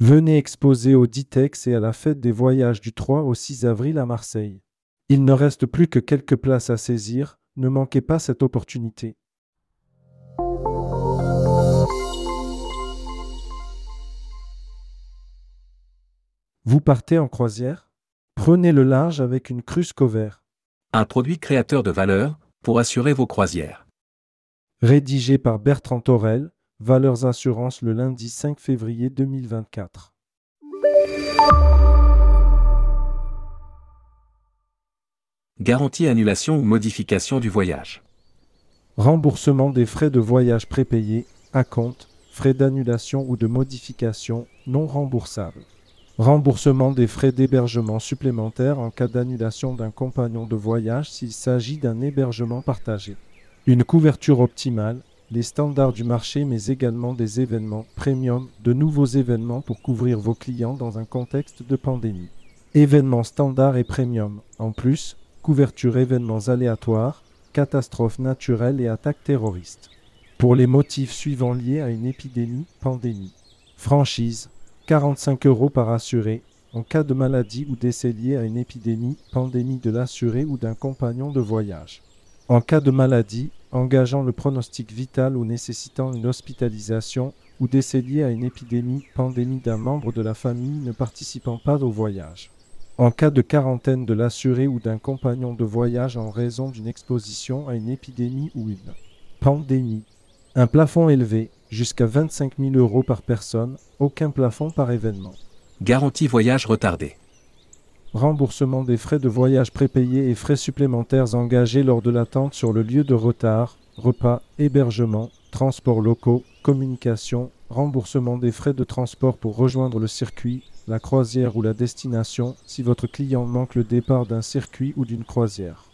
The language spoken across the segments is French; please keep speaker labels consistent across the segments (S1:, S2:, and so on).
S1: Venez exposer au Ditex et à la fête des voyages du 3 au 6 avril à Marseille. Il ne reste plus que quelques places à saisir, ne manquez pas cette opportunité. Vous partez en croisière? Prenez le large avec une cruise cover.
S2: Un produit créateur de valeur pour assurer vos croisières.
S1: Rédigé par Bertrand Torel, Valeurs Assurance le lundi 5 février 2024.
S2: Garantie annulation ou modification du voyage.
S1: Remboursement des frais de voyage prépayés, à compte, frais d'annulation ou de modification non remboursables. Remboursement des frais d'hébergement supplémentaires en cas d'annulation d'un compagnon de voyage s'il s'agit d'un hébergement partagé. Une couverture optimale, les standards du marché mais également des événements premium, de nouveaux événements pour couvrir vos clients dans un contexte de pandémie. Événements standards et premium. En plus, couverture événements aléatoires, catastrophes naturelles et attaques terroristes. Pour les motifs suivants liés à une épidémie, pandémie. Franchise, 45 euros par assuré en cas de maladie ou décès lié à une épidémie, pandémie de l'assuré ou d'un compagnon de voyage. En cas de maladie, engageant le pronostic vital ou nécessitant une hospitalisation ou décès lié à une épidémie, pandémie d'un membre de la famille ne participant pas au voyage. En cas de quarantaine de l'assuré ou d'un compagnon de voyage en raison d'une exposition à une épidémie ou une pandémie. Un plafond élevé, jusqu'à 25 000 euros par personne, aucun plafond par événement.
S2: Garantie voyage retardé.
S1: Remboursement des frais de voyage prépayés et frais supplémentaires engagés lors de l'attente sur le lieu de retard, repas, hébergement, transports locaux, communication, remboursement des frais de transport pour rejoindre le circuit, la croisière ou la destination si votre client manque le départ d'un circuit ou d'une croisière.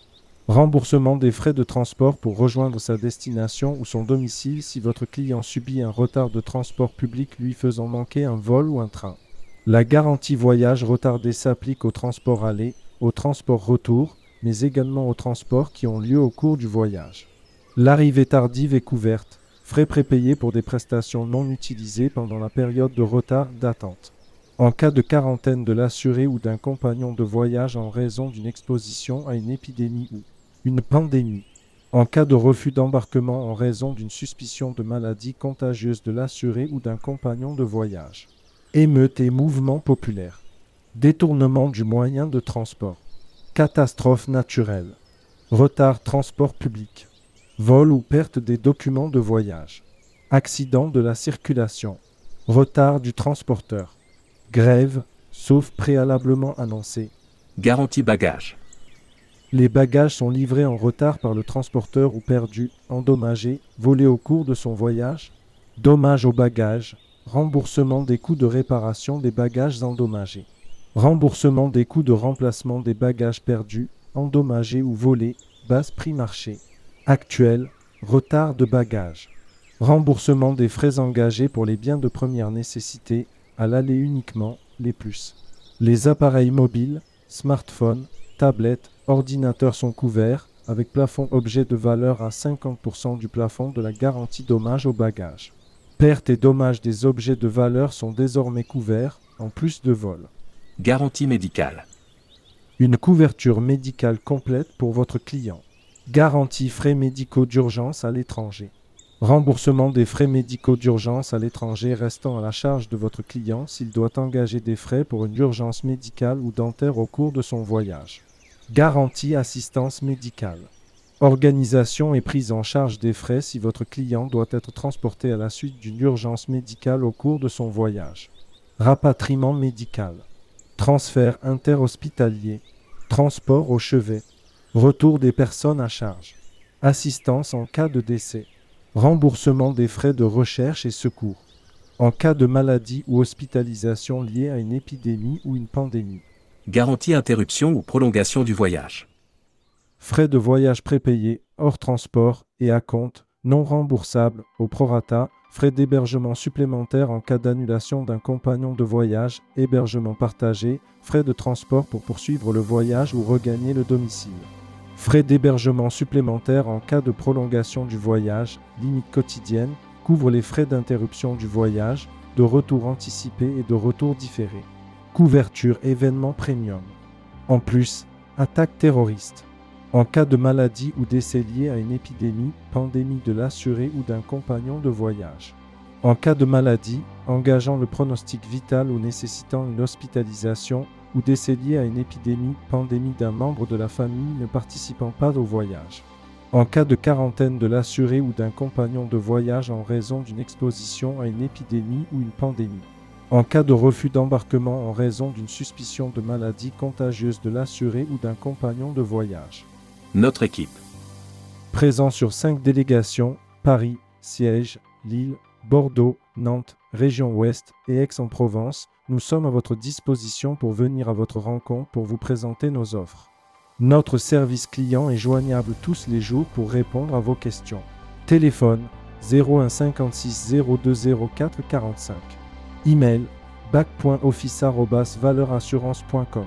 S1: Remboursement des frais de transport pour rejoindre sa destination ou son domicile si votre client subit un retard de transport public lui faisant manquer un vol ou un train. La garantie voyage retardé s'applique au transport aller, au transport retour, mais également aux transports qui ont lieu au cours du voyage. L'arrivée tardive est couverte, frais prépayés pour des prestations non utilisées pendant la période de retard d'attente. En cas de quarantaine de l'assuré ou d'un compagnon de voyage en raison d'une exposition à une épidémie ou une pandémie. En cas de refus d'embarquement en raison d'une suspicion de maladie contagieuse de l'assuré ou d'un compagnon de voyage. Émeute et mouvement populaire. Détournement du moyen de transport. Catastrophe naturelle. Retard transport public. Vol ou perte des documents de voyage. Accident de la circulation. Retard du transporteur. Grève, sauf préalablement annoncé.
S2: Garantie bagage.
S1: Les bagages sont livrés en retard par le transporteur ou perdus, endommagés, volés au cours de son voyage. Dommage aux bagages. Remboursement des coûts de réparation des bagages endommagés. Remboursement des coûts de remplacement des bagages perdus, endommagés ou volés, basse prix marché. Actuel, retard de bagages. Remboursement des frais engagés pour les biens de première nécessité, à l'aller uniquement, les plus. Les appareils mobiles, smartphones, tablettes, ordinateurs sont couverts, avec plafond objet de valeur à 50% du plafond de la garantie dommage aux bagages. Pertes et dommages des objets de valeur sont désormais couverts, en plus de vol.
S2: Garantie médicale.
S1: Une couverture médicale complète pour votre client. Garantie frais médicaux d'urgence à l'étranger. Remboursement des frais médicaux d'urgence à l'étranger restant à la charge de votre client s'il doit engager des frais pour une urgence médicale ou dentaire au cours de son voyage. Garantie assistance médicale. Organisation et prise en charge des frais si votre client doit être transporté à la suite d'une urgence médicale au cours de son voyage. Rapatriement médical. Transfert interhospitalier. Transport au chevet. Retour des personnes à charge. Assistance en cas de décès. Remboursement des frais de recherche et secours. En cas de maladie ou hospitalisation liée à une épidémie ou une pandémie.
S2: Garantie interruption ou prolongation du voyage.
S1: Frais de voyage prépayés, hors transport et à compte, non remboursables, au prorata, frais d'hébergement supplémentaires en cas d'annulation d'un compagnon de voyage, hébergement partagé, frais de transport pour poursuivre le voyage ou regagner le domicile. Frais d'hébergement supplémentaires en cas de prolongation du voyage, limite quotidienne, couvre les frais d'interruption du voyage, de retour anticipé et de retour différé. Couverture événement premium. En plus, attaque terroriste. En cas de maladie ou décès lié à une épidémie, pandémie de l'assuré ou d'un compagnon de voyage. En cas de maladie, engageant le pronostic vital ou nécessitant une hospitalisation ou décès lié à une épidémie, pandémie d'un membre de la famille ne participant pas au voyage. En cas de quarantaine de l'assuré ou d'un compagnon de voyage en raison d'une exposition à une épidémie ou une pandémie. En cas de refus d'embarquement en raison d'une suspicion de maladie contagieuse de l'assuré ou d'un compagnon de voyage.
S2: Notre équipe.
S1: Présent sur cinq délégations, Paris, siège, Lille, Bordeaux, Nantes, région Ouest et Aix-en-Provence, nous sommes à votre disposition pour venir à votre rencontre pour vous présenter nos offres. Notre service client est joignable tous les jours pour répondre à vos questions. Téléphone 01 56 0204 45. Email bac.office.valeurassurance.com.